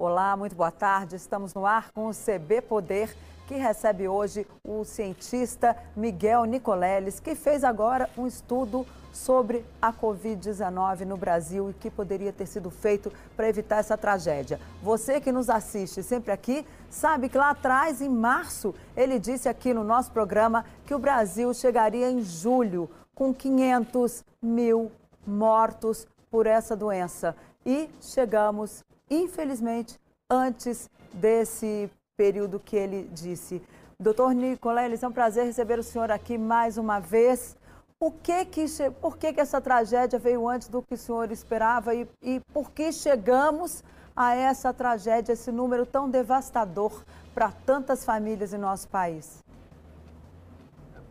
Olá, muito boa tarde. Estamos no ar com o CB Poder, que recebe hoje o cientista Miguel Nicoleles, que fez agora um estudo sobre a Covid-19 no Brasil e que poderia ter sido feito para evitar essa tragédia. Você que nos assiste sempre aqui, sabe que lá atrás, em março, ele disse aqui no nosso programa que o Brasil chegaria em julho com 500 mil mortos por essa doença. E chegamos infelizmente, antes desse período que ele disse. Doutor Nicoleles, é um prazer receber o senhor aqui mais uma vez. O que que, por que, que essa tragédia veio antes do que o senhor esperava e, e por que chegamos a essa tragédia, esse número tão devastador para tantas famílias em nosso país?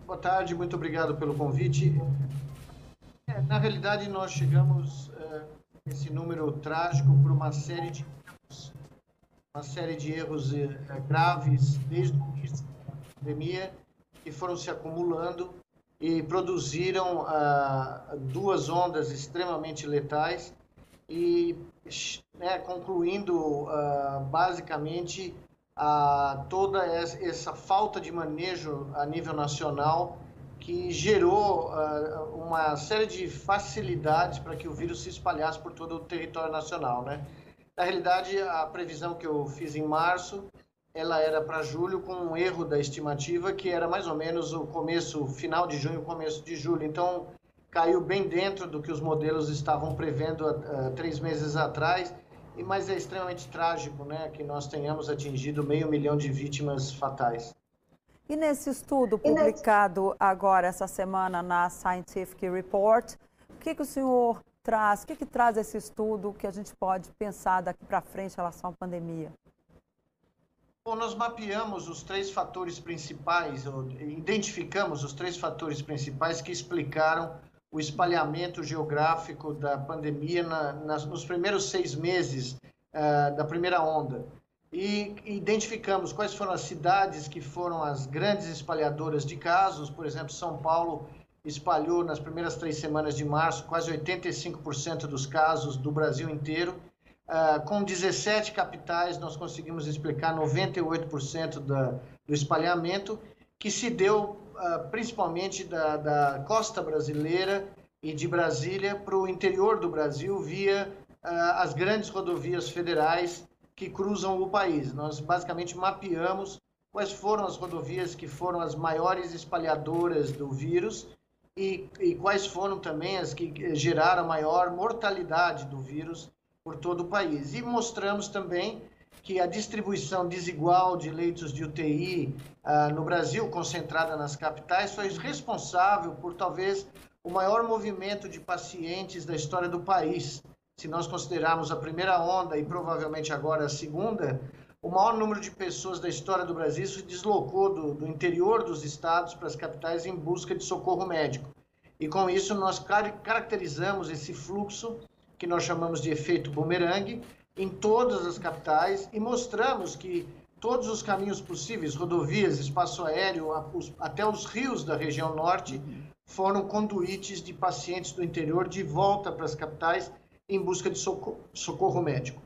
Boa tarde, muito obrigado pelo convite. É, na realidade, nós chegamos esse número trágico por uma série de erros, uma série de erros eh, graves desde o início da pandemia que foram se acumulando e produziram ah, duas ondas extremamente letais e né, concluindo ah, basicamente a toda essa falta de manejo a nível nacional que gerou uh, uma série de facilidades para que o vírus se espalhasse por todo o território nacional, né? Na realidade, a previsão que eu fiz em março, ela era para julho com um erro da estimativa que era mais ou menos o começo, final de junho, começo de julho. Então, caiu bem dentro do que os modelos estavam prevendo uh, três meses atrás. E mas é extremamente trágico, né, que nós tenhamos atingido meio milhão de vítimas fatais. E nesse estudo publicado agora, essa semana, na Scientific Report, o que, que o senhor traz? O que, que traz esse estudo que a gente pode pensar daqui para frente em relação à pandemia? Bom, nós mapeamos os três fatores principais, identificamos os três fatores principais que explicaram o espalhamento geográfico da pandemia na, nas, nos primeiros seis meses uh, da primeira onda e identificamos quais foram as cidades que foram as grandes espalhadoras de casos. Por exemplo, São Paulo espalhou nas primeiras três semanas de março quase 85% dos casos do Brasil inteiro. Uh, com 17 capitais, nós conseguimos explicar 98% da, do espalhamento, que se deu uh, principalmente da, da, costa brasileira e de Brasília para o interior do Brasil via uh, as grandes rodovias federais que cruzam o país. Nós basicamente mapeamos quais foram as rodovias que foram as maiores espalhadoras do vírus e, e quais foram também as que geraram a maior mortalidade do vírus por todo o país. E mostramos também que a distribuição desigual de leitos de UTI ah, no Brasil, concentrada nas capitais, foi responsável por talvez o maior movimento de pacientes da história do país se nós considerarmos a primeira onda e provavelmente agora a segunda, o maior número de pessoas da história do Brasil se deslocou do, do interior dos estados para as capitais em busca de socorro médico. E com isso nós caracterizamos esse fluxo, que nós chamamos de efeito bumerangue, em todas as capitais e mostramos que todos os caminhos possíveis, rodovias, espaço aéreo, até os rios da região norte, foram conduítes de pacientes do interior de volta para as capitais em busca de socorro, socorro médico.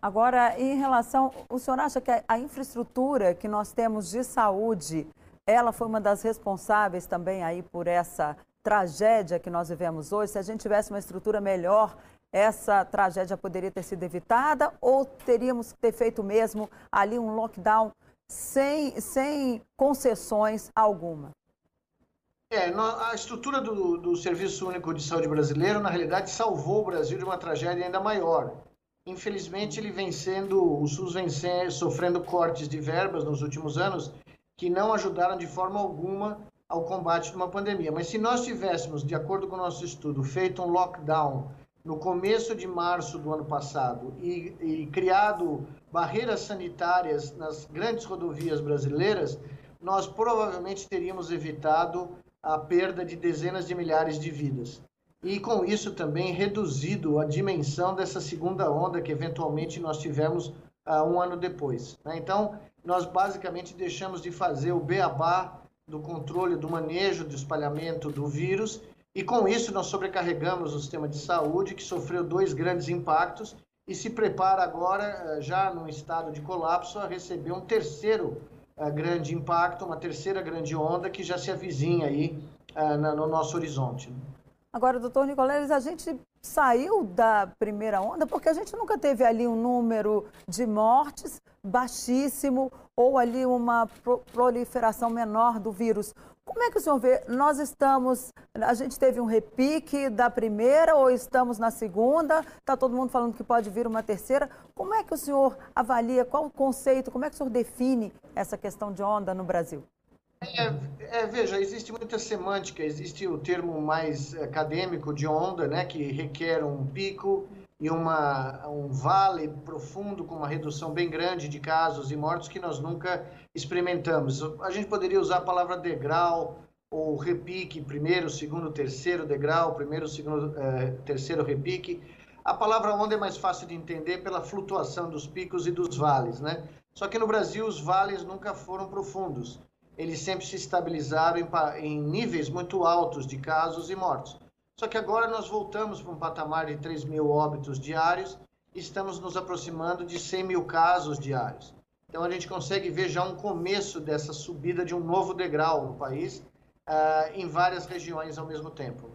Agora, em relação, o senhor acha que a infraestrutura que nós temos de saúde, ela foi uma das responsáveis também aí por essa tragédia que nós vivemos hoje? Se a gente tivesse uma estrutura melhor, essa tragédia poderia ter sido evitada ou teríamos que ter feito mesmo ali um lockdown sem, sem concessões alguma? É, a estrutura do, do Serviço Único de Saúde brasileiro, na realidade, salvou o Brasil de uma tragédia ainda maior. Infelizmente, ele vem sendo, o SUS vem sendo, sofrendo cortes de verbas nos últimos anos que não ajudaram de forma alguma ao combate de uma pandemia. Mas se nós tivéssemos, de acordo com o nosso estudo, feito um lockdown no começo de março do ano passado e, e criado barreiras sanitárias nas grandes rodovias brasileiras, nós provavelmente teríamos evitado a perda de dezenas de milhares de vidas. E com isso também reduzido a dimensão dessa segunda onda que eventualmente nós tivemos uh, um ano depois. Né? Então, nós basicamente deixamos de fazer o beabá do controle, do manejo, do espalhamento do vírus, e com isso nós sobrecarregamos o sistema de saúde, que sofreu dois grandes impactos, e se prepara agora, já no estado de colapso, a receber um terceiro grande impacto, uma terceira grande onda que já se avizinha aí no nosso horizonte. Agora, doutor Nicoleles, a gente saiu da primeira onda porque a gente nunca teve ali um número de mortes baixíssimo ou ali uma proliferação menor do vírus. Como é que o senhor vê? Nós estamos, a gente teve um repique da primeira ou estamos na segunda? Está todo mundo falando que pode vir uma terceira. Como é que o senhor avalia, qual o conceito, como é que o senhor define essa questão de onda no Brasil? É, é, veja, existe muita semântica, existe o termo mais acadêmico de onda, né, que requer um pico e uma, um vale profundo com uma redução bem grande de casos e mortos que nós nunca experimentamos. A gente poderia usar a palavra degrau ou repique, primeiro, segundo, terceiro degrau, primeiro, segundo, eh, terceiro repique. A palavra onda é mais fácil de entender pela flutuação dos picos e dos vales, né? Só que no Brasil os vales nunca foram profundos eles sempre se estabilizaram em, em níveis muito altos de casos e mortos. Só que agora nós voltamos para um patamar de 3 mil óbitos diários e estamos nos aproximando de 100 mil casos diários. Então a gente consegue ver já um começo dessa subida de um novo degrau no país, uh, em várias regiões ao mesmo tempo.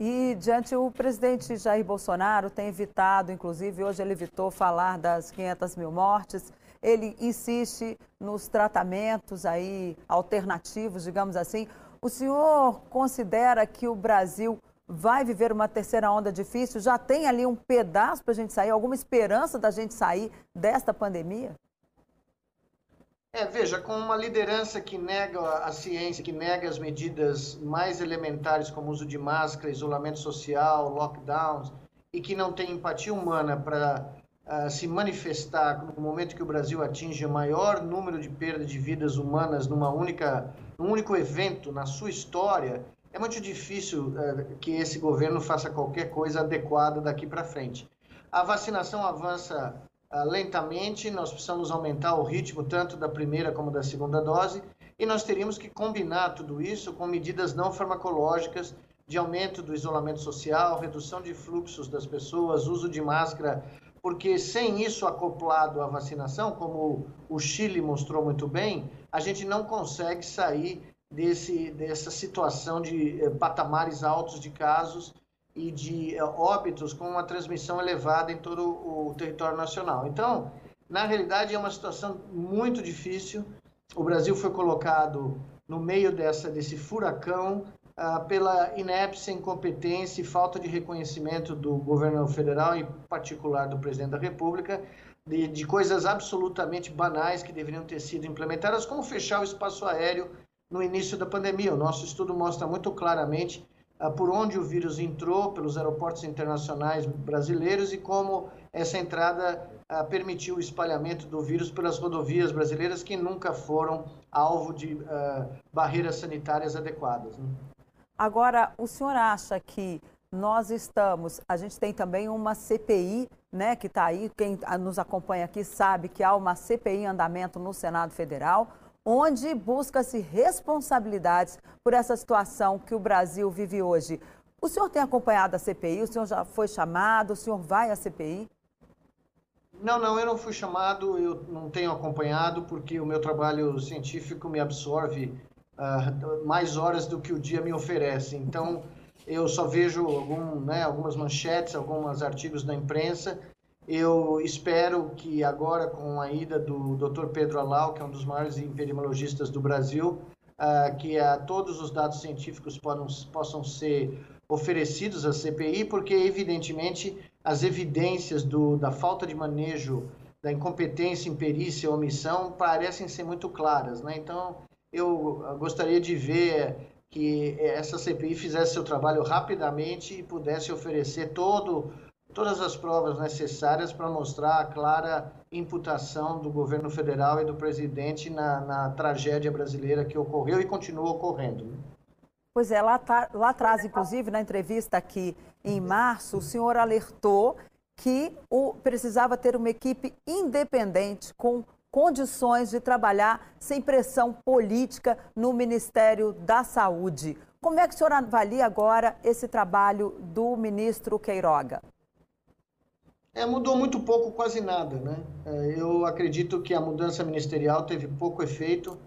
E diante o presidente Jair Bolsonaro tem evitado, inclusive hoje ele evitou falar das 500 mil mortes ele insiste nos tratamentos aí alternativos, digamos assim. O senhor considera que o Brasil vai viver uma terceira onda difícil? Já tem ali um pedaço para a gente sair, alguma esperança da gente sair desta pandemia? É, veja, com uma liderança que nega a ciência, que nega as medidas mais elementares como uso de máscara, isolamento social, lockdowns, e que não tem empatia humana para uh, se manifestar no momento que o Brasil atinge o maior número de perdas de vidas humanas numa única, num único evento na sua história, é muito difícil uh, que esse governo faça qualquer coisa adequada daqui para frente. A vacinação avança uh, lentamente, nós precisamos aumentar o ritmo tanto da primeira como da segunda dose, e nós teríamos que combinar tudo isso com medidas não farmacológicas de aumento do isolamento social, redução de fluxos das pessoas, uso de máscara porque sem isso acoplado à vacinação, como o Chile mostrou muito bem, a gente não consegue sair desse, dessa situação de eh, patamares altos de casos e de eh, óbitos com uma transmissão elevada em todo o território nacional. Então, na realidade, é uma situação muito difícil. O Brasil foi colocado no meio dessa, desse furacão ah, pela inépcia, incompetência e falta de reconhecimento do governo federal, em particular do presidente da República, de, de, coisas absolutamente banais que deveriam ter sido implementadas, como fechar o espaço aéreo no início da pandemia. O nosso estudo mostra muito claramente uh, por onde o vírus entrou pelos aeroportos internacionais brasileiros e como essa entrada uh, permitiu o espalhamento do vírus pelas rodovias brasileiras que nunca foram alvo de uh, barreiras sanitárias adequadas. Né? Agora, o senhor acha que nós estamos, a gente tem também uma CPI, né, que está aí, quem nos acompanha aqui sabe que há uma CPI em andamento no Senado Federal, onde busca-se responsabilidades por essa situação que o Brasil vive hoje. O senhor tem acompanhado a CPI? O senhor já foi chamado? O senhor vai à CPI? Não, não, eu não fui chamado, eu não tenho acompanhado, porque o meu trabalho científico me absorve uh, mais horas do que o dia me oferece. Então, eu só vejo algum, né, algumas manchetes, alguns artigos na imprensa. Eu espero que agora, com a ida do Dr. Pedro Alau, que é um dos maiores epidemiologistas do Brasil, uh, que uh, todos os dados científicos podam, possam ser oferecidos à CPI, porque, evidentemente, as evidências do, da falta de manejo, da incompetência em perícia ou omissão parecem ser muito claras. Né? Então, eu gostaria de ver que essa CPI fizesse seu trabalho rapidamente e pudesse oferecer todo, todas as provas necessárias para mostrar a clara imputação do governo federal e do presidente na, na tragédia brasileira que ocorreu e continua ocorrendo. Né? Pois é, lá, tá, lá atrás, inclusive, na entrevista aqui em março, o senhor alertou que o, precisava ter uma equipe independente com condições de trabalhar sem pressão política no Ministério da Saúde. Como é que o senhor avalia agora esse trabalho do ministro Queiroga? É, mudou muito pouco, quase nada, né? É, eu acredito que a mudança ministerial teve pouco efeito.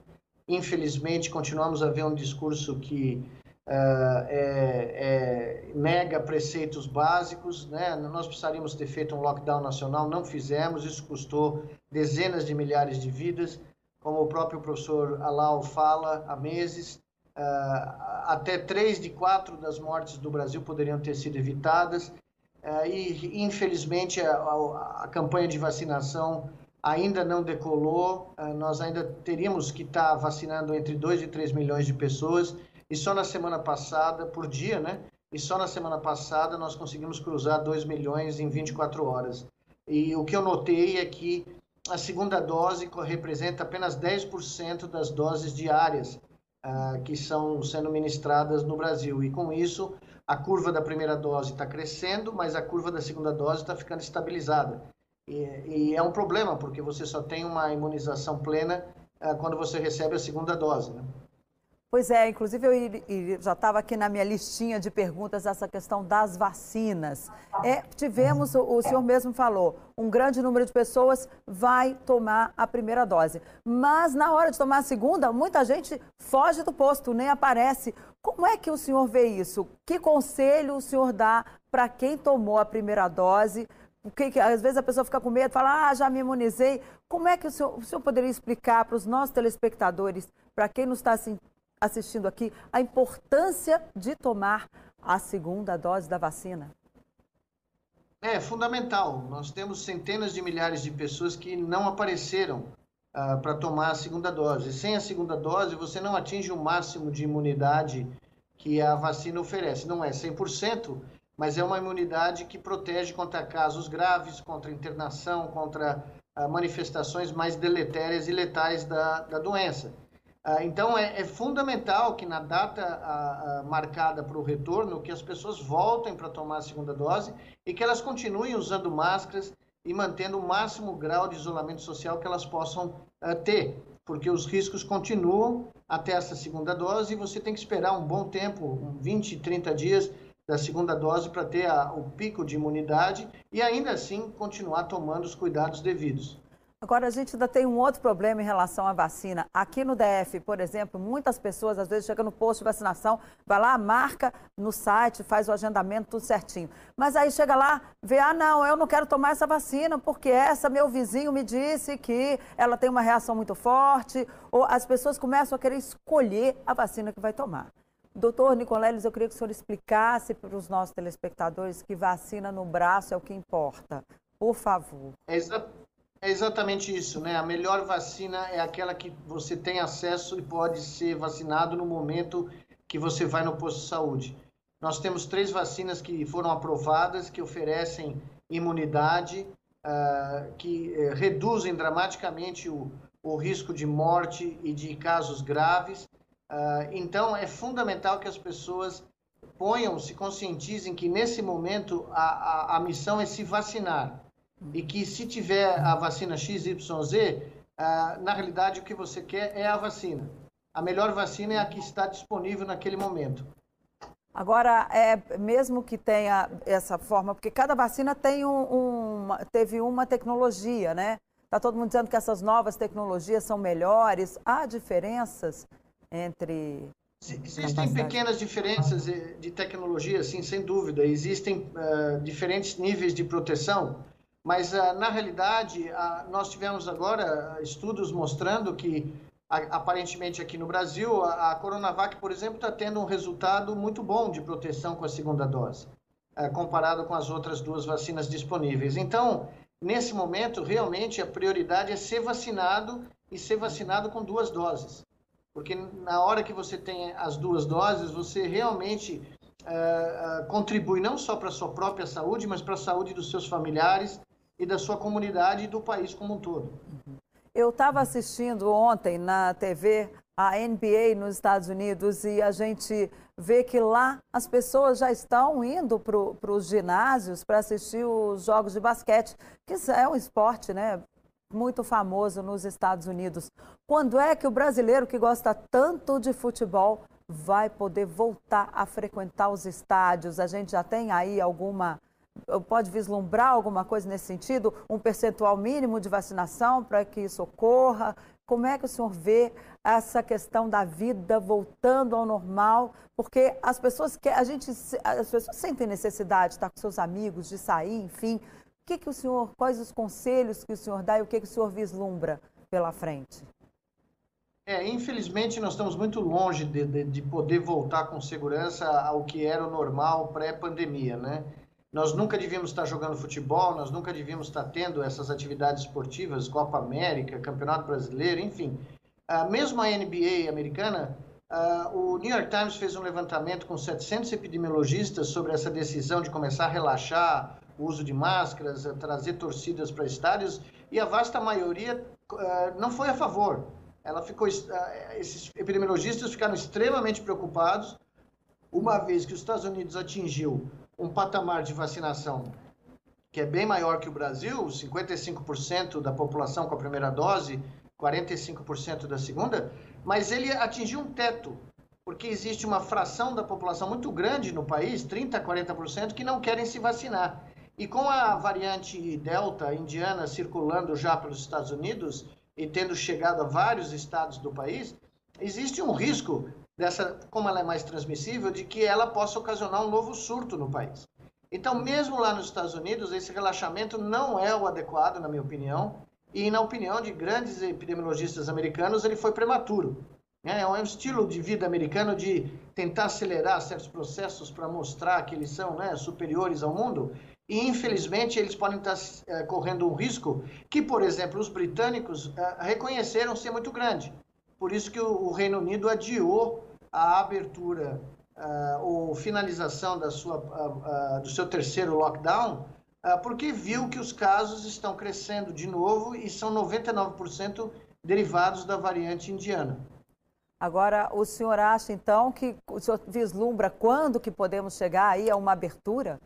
Infelizmente, continuamos a ver um discurso que uh, é, é, nega preceitos básicos, né? Nós precisaríamos ter feito um lockdown nacional, não fizemos. Isso custou dezenas de milhares de vidas, como o próprio professor Alau fala há meses. Uh, até três de quatro das mortes do Brasil poderiam ter sido evitadas. Uh, e, infelizmente, a, a, a, campanha de vacinação ainda não decolou. Uh, nós ainda teríamos que estar tá vacinando entre 2 e 3 milhões de pessoas. E só na semana passada, por dia, né? E só na semana passada nós conseguimos cruzar 2 milhões em 24 horas. E o que eu notei é que a segunda dose representa apenas 10% das doses diárias uh, que são sendo ministradas no Brasil. E com isso, a curva da primeira dose está crescendo, mas a curva da segunda dose está ficando estabilizada. E, e, é um problema, porque você só tem uma imunização plena uh, quando você recebe a segunda dose. Né? Pois é, inclusive eu já estava aqui na minha listinha de perguntas essa questão das vacinas. É, tivemos, o senhor mesmo falou, um grande número de pessoas vai tomar a primeira dose. Mas na hora de tomar a segunda, muita gente foge do posto, nem aparece. Como é que o senhor vê isso? Que conselho o senhor dá para quem tomou a primeira dose? Porque às vezes a pessoa fica com medo, fala, ah, já me imunizei. Como é que o senhor, o senhor poderia explicar para os nossos telespectadores, para quem nos está assim, assistindo aqui a importância de tomar a segunda dose da vacina? É fundamental. Nós temos centenas de milhares de pessoas que não apareceram uh, para tomar a segunda dose. Sem a segunda dose, você não atinge o máximo de imunidade que a vacina oferece. Não é 100%, mas é uma imunidade que protege contra casos graves, contra internação, contra uh, manifestações mais deletérias e letais da, da doença. Ah, então, é, é, fundamental que na data a, a, marcada para o retorno, que as pessoas voltem para tomar a segunda dose e que elas continuem usando máscaras e mantendo o máximo grau de isolamento social que elas possam uh, ter, porque os riscos continuam até essa segunda dose e você tem que esperar um bom tempo, um 20, 30 dias da segunda dose para ter a, o pico de imunidade e ainda assim continuar tomando os cuidados devidos. Agora, a gente ainda tem um outro problema em relação à vacina. Aqui no DF, por exemplo, muitas pessoas às vezes chegam no posto de vacinação, vai lá, marca no site, faz o agendamento, tudo certinho. Mas aí chega lá, vê, ah, não, eu não quero tomar essa vacina porque essa meu vizinho me disse que ela tem uma reação muito forte. Ou as pessoas começam a querer escolher a vacina que vai tomar. Doutor Nicoleles, eu queria que o senhor explicasse para os nossos telespectadores que vacina no braço é o que importa. Por favor. Exato. É exatamente isso, né? A melhor vacina é aquela que você tem acesso e pode ser vacinado no momento que você vai no posto de saúde. Nós temos três vacinas que foram aprovadas, que oferecem imunidade, uh, que uh, reduzem dramaticamente o, o, risco de morte e de casos graves. Uh, então, é fundamental que as pessoas ponham, se conscientizem que nesse momento a, a, a missão é se vacinar e que se tiver a vacina XYZ, uh, na realidade o que você quer é a vacina. A melhor vacina é a que está disponível naquele momento. Agora, é, mesmo que tenha essa forma, porque cada vacina tem um, um, teve uma tecnologia, né? Está todo mundo dizendo que essas novas tecnologias são melhores. Há diferenças entre. Existem pequenas diferenças de tecnologia, sim, sem dúvida. Existem uh, diferentes níveis de proteção. Mas, ah, na realidade, ah, nós tivemos agora estudos mostrando que, aparentemente aqui no Brasil, a Coronavac, por exemplo, está tendo um resultado muito bom de proteção com a segunda dose, ah, comparado com as outras duas vacinas disponíveis. Então, nesse momento, realmente a prioridade é ser vacinado e ser vacinado com duas doses. Porque na hora que você tem as duas doses, você realmente uh, uh, contribui não só para a sua própria saúde, mas para a saúde dos seus familiares e da sua comunidade e do país como um todo. Eu estava assistindo ontem na TV a NBA nos Estados Unidos e a gente vê que lá as pessoas já estão indo para os ginásios para assistir os jogos de basquete, que é um esporte né, muito famoso nos Estados Unidos. Quando é que o brasileiro que gosta tanto de futebol vai poder voltar a frequentar os estádios? A gente já tem aí alguma pode vislumbrar alguma coisa nesse sentido? Um percentual mínimo de vacinação para que isso ocorra? Como é que o senhor vê essa questão da vida voltando ao normal? Porque as pessoas que a gente as pessoas sentem necessidade de estar com seus amigos, de sair, enfim. O que, que o senhor, quais os conselhos que o senhor dá e o que, que o senhor vislumbra pela frente? É, infelizmente nós estamos muito longe de, de, de poder voltar com segurança ao que era o normal pré-pandemia, né? Nós nunca devíamos estar jogando futebol, nós nunca devíamos estar tendo essas atividades esportivas, Copa América, Campeonato Brasileiro, enfim. Uh, mesmo a NBA americana, uh, o New York Times fez um levantamento com 700 epidemiologistas sobre essa decisão de começar a relaxar o uso de máscaras, trazer torcidas para estádios, e a vasta maioria uh, não foi a favor. Ela ficou, esses epidemiologistas ficaram extremamente preocupados, uma vez que os Estados Unidos atingiu um patamar de vacinação que é bem maior que o Brasil, 55% da população com a primeira dose, 45% da segunda, mas ele atingiu um teto, porque existe uma fração da população muito grande no país, 30% a 40%, que não querem se vacinar. E com a variante Delta indiana circulando já pelos Estados Unidos e tendo chegado a vários estados do país, existe um risco dessa, como ela é mais transmissível, de que ela possa ocasionar um novo surto no país. Então, mesmo lá nos Estados Unidos, esse relaxamento não é o adequado, na minha opinião, e na opinião de grandes epidemiologistas americanos, ele foi prematuro. Né? É um estilo de vida americano de tentar acelerar certos processos para mostrar que eles são né, superiores ao mundo, e infelizmente eles podem estar é, correndo um risco que, por exemplo, os britânicos é, reconheceram ser muito grande. Por isso que o, Reino Unido adiou a abertura uh, ou finalização da sua, uh, uh, do seu terceiro lockdown, porque viu que os casos estão crescendo de novo e são 99% derivados da variante indiana. Agora, o senhor acha então que o senhor vislumbra quando que podemos chegar aí a uma abertura?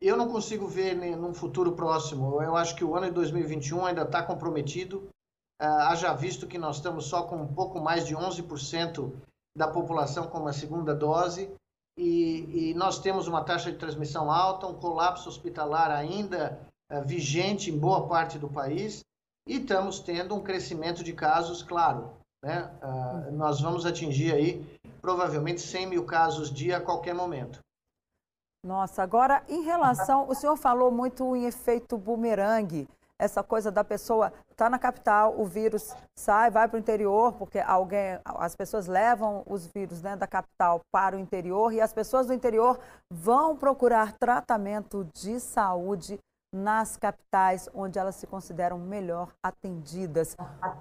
Eu não consigo ver num futuro próximo. Eu acho que o ano de 2021 ainda está comprometido. Uh, haja visto que nós estamos só com um pouco mais de 11% da população com uma segunda dose e, e, nós temos uma taxa de transmissão alta, um colapso hospitalar ainda uh, vigente em boa parte do país e estamos tendo um crescimento de casos, claro. Né? Uh, nós vamos atingir aí provavelmente 100 mil casos dia a qualquer momento. Nossa, agora em relação, o senhor falou muito em efeito bumerangue essa coisa da pessoa está na capital, o vírus sai, vai para o interior, porque alguém, as pessoas levam os vírus né, da capital para o interior e as pessoas do interior vão procurar tratamento de saúde nas capitais, onde elas se consideram melhor atendidas.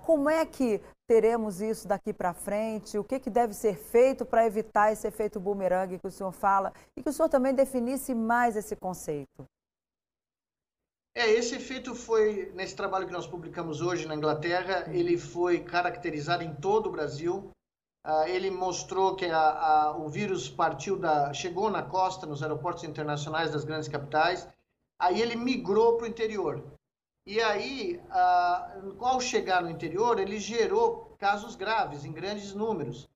Como é que teremos isso daqui para frente? O que, que deve ser feito para evitar esse efeito bumerangue que o senhor fala e que o senhor também definisse mais esse conceito? É, esse efeito foi, nesse trabalho que nós publicamos hoje na Inglaterra, ele foi caracterizado em todo o Brasil. Uh, ele mostrou que a, a, o vírus partiu da, chegou na costa, nos aeroportos internacionais das grandes capitais, aí ele migrou para o interior. E aí, uh, ao chegar no interior, ele gerou casos graves, em grandes números.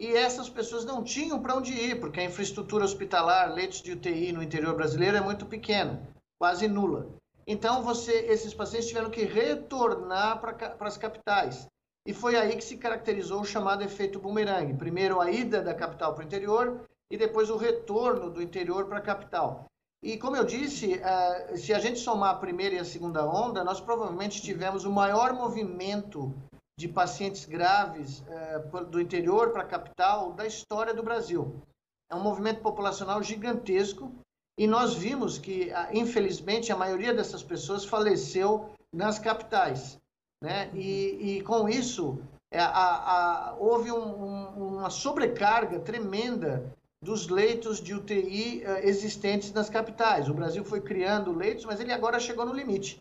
E essas pessoas não tinham para onde ir, porque a infraestrutura hospitalar, leitos de UTI no interior brasileiro é muito pequena, quase nula. Então, você, esses pacientes tiveram que retornar para as capitais. E foi aí que se caracterizou o chamado efeito bumerangue. Primeiro, a ida da capital para o interior e depois o retorno do interior para a capital. E, como eu disse, uh, se a gente somar a primeira e a segunda onda, nós provavelmente tivemos o maior movimento de pacientes graves uh, do interior para a capital da história do Brasil. É um movimento populacional gigantesco e nós vimos que, infelizmente, a maioria dessas pessoas faleceu nas capitais. Né? E, e com isso, é, a, a, houve um, um, uma sobrecarga tremenda dos leitos de UTI eh, existentes nas capitais. O Brasil foi criando leitos, mas ele agora chegou no limite.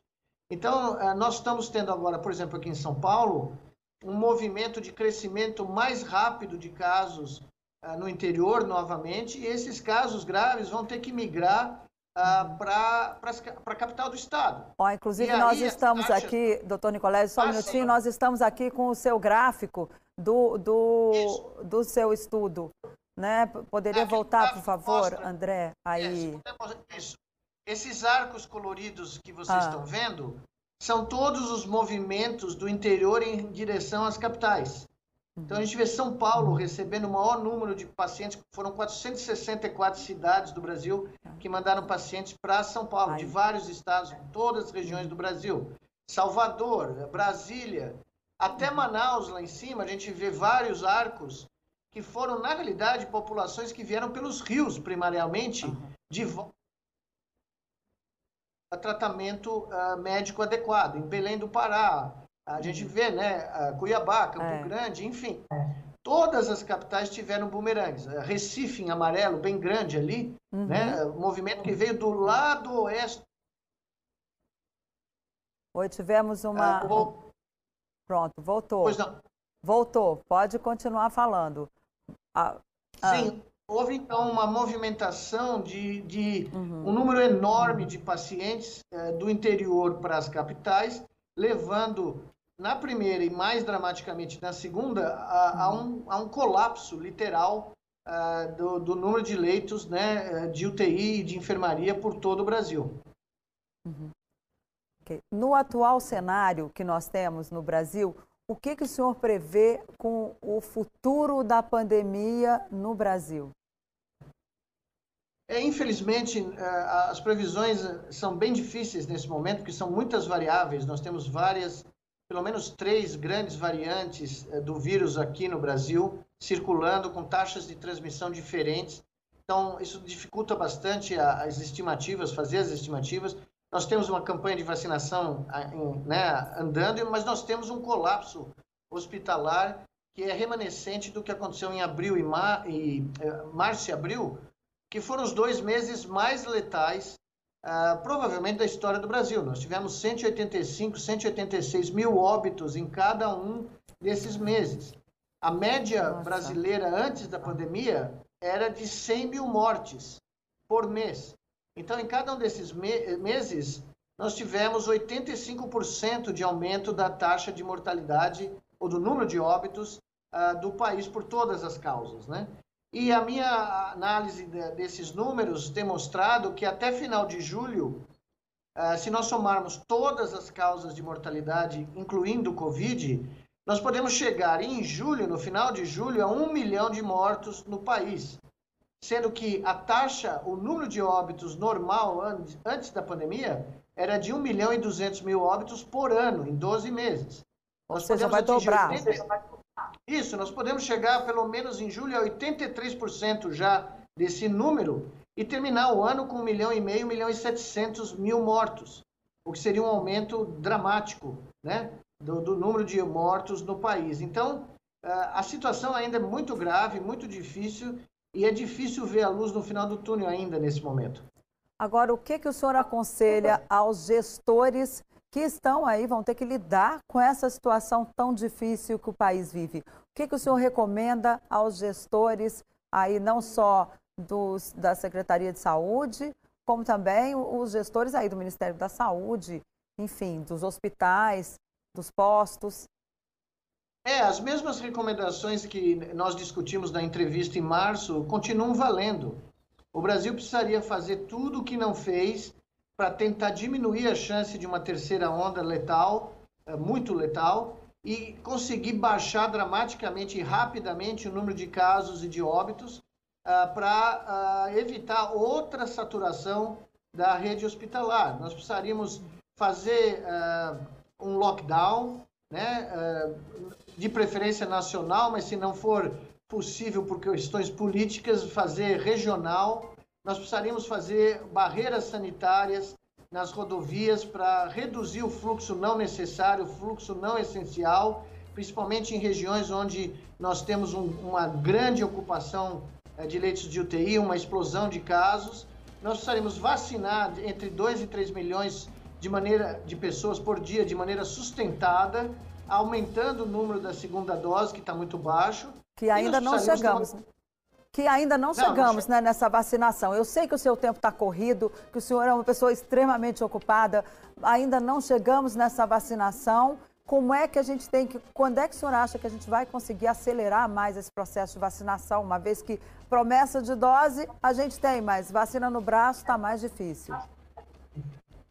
Então, eh, nós estamos tendo agora, por exemplo, aqui em São Paulo, um movimento de crescimento mais rápido de casos no interior novamente, e esses casos graves vão ter que migrar uh, para a capital do estado. Ó, inclusive, e nós estamos taxas... aqui, doutor Nicolés, só um ah, minutinho, nós estamos aqui com o seu gráfico do, do, do seu estudo. né? Poderia voltar, por favor, mostra, André? Aí. Isso. Esses arcos coloridos que vocês ah. estão vendo são todos os movimentos do interior em direção às capitais. Então a gente vê São Paulo recebendo o maior número de pacientes, foram 464 cidades do Brasil que mandaram pacientes para São Paulo, de vários estados, todas as regiões do Brasil. Salvador, Brasília, até Manaus lá em cima, a gente vê vários arcos que foram, na realidade, populações que vieram pelos rios, primariamente, de volta a tratamento uh, médico adequado. Em Belém do Pará, a gente vê, né, Cuiabá, Campo é. Grande, enfim. Todas as capitais tiveram bumerangues. Recife, em amarelo, bem grande ali, uhum. né? O movimento que veio do lado oeste. Oi, tivemos uma... Ah, vou... Pronto, voltou. Pois não. Voltou, pode continuar falando. Ah, ah. Sim, houve então uma movimentação de, de uhum. um número enorme de pacientes eh, do interior para as capitais, levando na primeira e mais dramaticamente na segunda, a, a, um, a um, colapso literal uh, do, do, número de leitos né, de UTI e de enfermaria por todo o Brasil. Uhum. Okay. No atual cenário que nós temos no Brasil, o que, que o senhor prevê com o futuro da pandemia no Brasil? É, infelizmente, é, as previsões são bem difíceis nesse momento, porque são muitas variáveis. Nós temos várias pelo menos três grandes variantes eh, do vírus aqui no Brasil, circulando com taxas de transmissão diferentes. Então, isso dificulta bastante as estimativas, fazer as estimativas. Nós temos uma campanha de vacinação né, andando, mas nós temos um colapso hospitalar que é remanescente do que aconteceu em abril e, mar, e eh, março e abril, que foram os dois meses mais letais Uh, provavelmente da história do Brasil. Nós tivemos 185, 186 mil óbitos em cada um desses meses. A média Nossa. brasileira antes da pandemia era de 100 mil mortes por mês. Então, em cada um desses me meses, nós tivemos 85% de aumento da taxa de mortalidade ou do número de óbitos uh, do país por todas as causas, né? E a minha análise desses números tem mostrado que até final de julho, eh, se nós somarmos todas as causas de mortalidade, incluindo o Covid, nós podemos chegar em julho, no final de julho, a um milhão de mortos no país. Sendo que a taxa, o número de óbitos normal antes da pandemia era de 1 milhão e 200 mil óbitos por ano, em 12 meses. Ou seja, vai dobrar. 80... Isso, nós podemos chegar pelo menos em julho a 83% já desse número e terminar o ano com 1 milhão e meio, 1 milhão e 700 mil mortos, o que seria um aumento dramático né, do, do número de mortos no país. Então, a situação ainda é muito grave, muito difícil e é difícil ver a luz no final do túnel ainda nesse momento. Agora, o que, que o senhor aconselha aos gestores que estão aí, vão ter que lidar com essa situação tão difícil que o país vive. O que, que o senhor recomenda aos gestores aí, não só dos, da Secretaria de Saúde, como também os gestores aí do Ministério da Saúde, enfim, dos hospitais, dos postos? É, as mesmas recomendações que nós discutimos na entrevista em março continuam valendo. O Brasil precisaria fazer tudo o que não fez para tentar diminuir a chance de uma terceira onda letal, eh, muito letal, e conseguir baixar dramaticamente e rapidamente o número de casos e de óbitos uh, para uh, evitar outra saturação da rede hospitalar. Nós precisaríamos fazer uh, um lockdown, né, de preferência nacional, mas se não for possível por questões políticas, fazer regional nós precisaríamos fazer barreiras sanitárias nas rodovias para reduzir o fluxo não necessário, o fluxo não essencial, principalmente em regiões onde nós temos um, uma grande ocupação é, de leitos de UTI, uma explosão de casos. Nós precisaríamos vacinar entre 2 e 3 milhões de, maneira, de pessoas por dia de maneira sustentada, aumentando o número da segunda dose, que está muito baixo. Que ainda não chegamos. Que ainda não, não chegamos não... Né, nessa vacinação. Eu sei que o seu tempo está corrido, que o senhor é uma pessoa extremamente ocupada, ainda não chegamos nessa vacinação. como é que a gente tem que, quando é que o senhor acha que a gente vai conseguir acelerar mais esse processo de vacinação, uma vez que promessa de dose a gente tem, mas vacina no braço está mais difícil?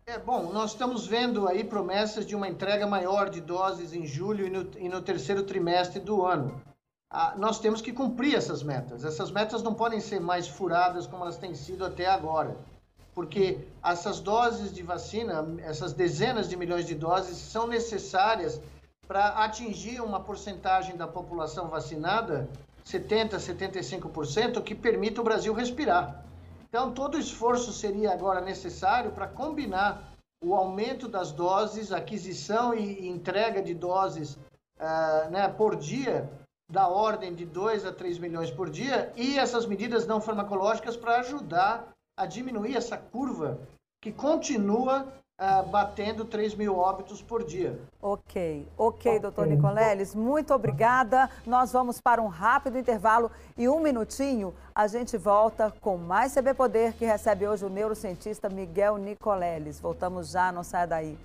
É bom, nós estamos vendo aí promessas de uma entrega maior de doses em julho e no, e no terceiro trimestre do ano. Ah, nós temos que cumprir essas metas. Essas metas não podem ser mais furadas como elas têm sido até agora porque essas doses de vacina, essas dezenas de milhões de doses, são necessárias para atingir uma porcentagem da população vacinada, 70%, 75%, que permita o Brasil respirar. Então, todo esforço seria agora necessário para combinar o aumento das doses, aquisição e entrega de doses uh, né, por dia, da ordem de 2 a 3 milhões por dia, e essas medidas não farmacológicas para ajudar a diminuir essa curva que continua uh, batendo 3 mil óbitos por dia. Ok, ok, doutor Nicoleles, muito obrigada. Nós vamos para um rápido intervalo e um minutinho a gente volta com mais CB Poder, que recebe hoje o neurocientista Miguel Nicoleles. Voltamos já, não saia daí.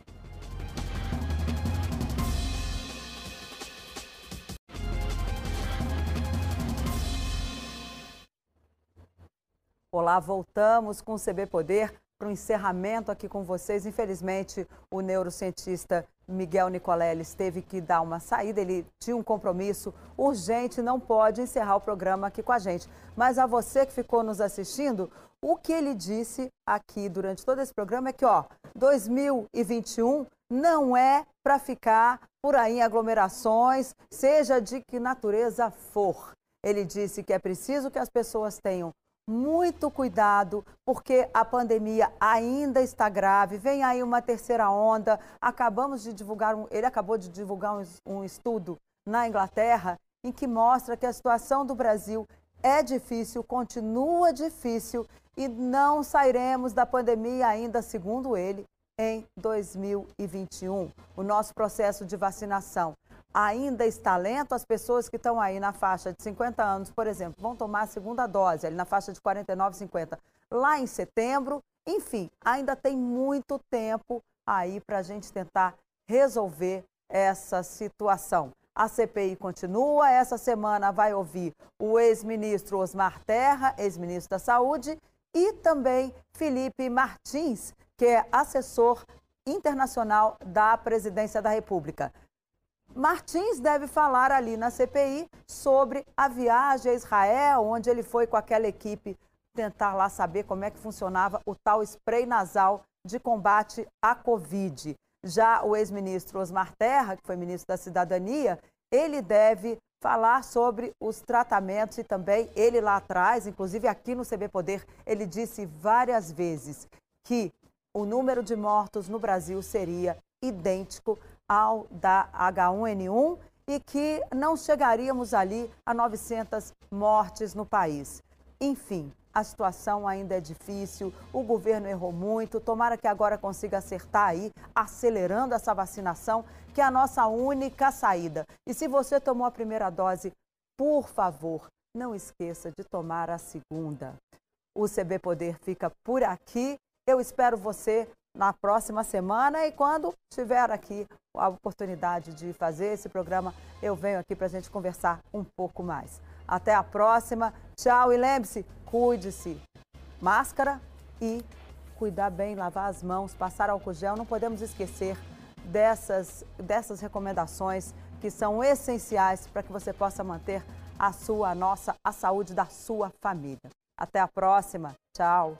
Olá, voltamos com o CB Poder para o encerramento aqui com vocês. Infelizmente, o neurocientista Miguel Nicoleles teve que dar uma saída, ele tinha um compromisso urgente, não pode encerrar o programa aqui com a gente. Mas a você que ficou nos assistindo, o que ele disse aqui durante todo esse programa é que, ó, 2021 não é para ficar por aí em aglomerações, seja de que natureza for. Ele disse que é preciso que as pessoas tenham muito cuidado, porque a pandemia ainda está grave, vem aí uma terceira onda. Acabamos de divulgar, um, ele acabou de divulgar um, um estudo na Inglaterra em que mostra que a situação do Brasil é difícil, continua difícil e não sairemos da pandemia ainda, segundo ele, em 2021. O nosso processo de vacinação ainda está lento, as pessoas que estão aí na faixa de 50 anos, por exemplo, vão tomar a segunda dose, ali na faixa de 49, 50, lá em setembro. Enfim, ainda tem muito tempo aí para a gente tentar resolver essa situação. A CPI continua. Essa semana vai ouvir o ex-ministro Osmar Terra, ex-ministro da Saúde, e também Felipe Martins, que é assessor internacional da Presidência da República. Martins deve falar ali na CPI sobre a viagem a Israel, onde ele foi com aquela equipe tentar lá saber como é que funcionava o tal spray nasal de combate à Covid. Já o ex-ministro Osmar Terra, que foi ministro da Cidadania, ele deve falar sobre os tratamentos e também ele lá atrás, inclusive aqui no CB Poder, ele disse várias vezes que o número de mortos no Brasil seria idêntico ao da H1N1 e que não chegaríamos ali a 900 mortes no país. Enfim, a situação ainda é difícil, o governo errou muito, tomara que agora consiga acertar aí, acelerando essa vacinação, que é a nossa única saída. E se você tomou a primeira dose, por favor, não esqueça de tomar a segunda. O CB Poder fica por aqui. Eu espero você na próxima semana e quando tiver aqui a oportunidade de fazer esse programa, eu venho aqui para a gente conversar um pouco mais. Até a próxima. Tchau e lembre-se, cuide-se. Máscara e cuidar bem, lavar as mãos, passar álcool gel. Não podemos esquecer dessas, dessas recomendações que são essenciais para que você possa manter a sua, a nossa, a saúde da sua família. Até a próxima. Tchau.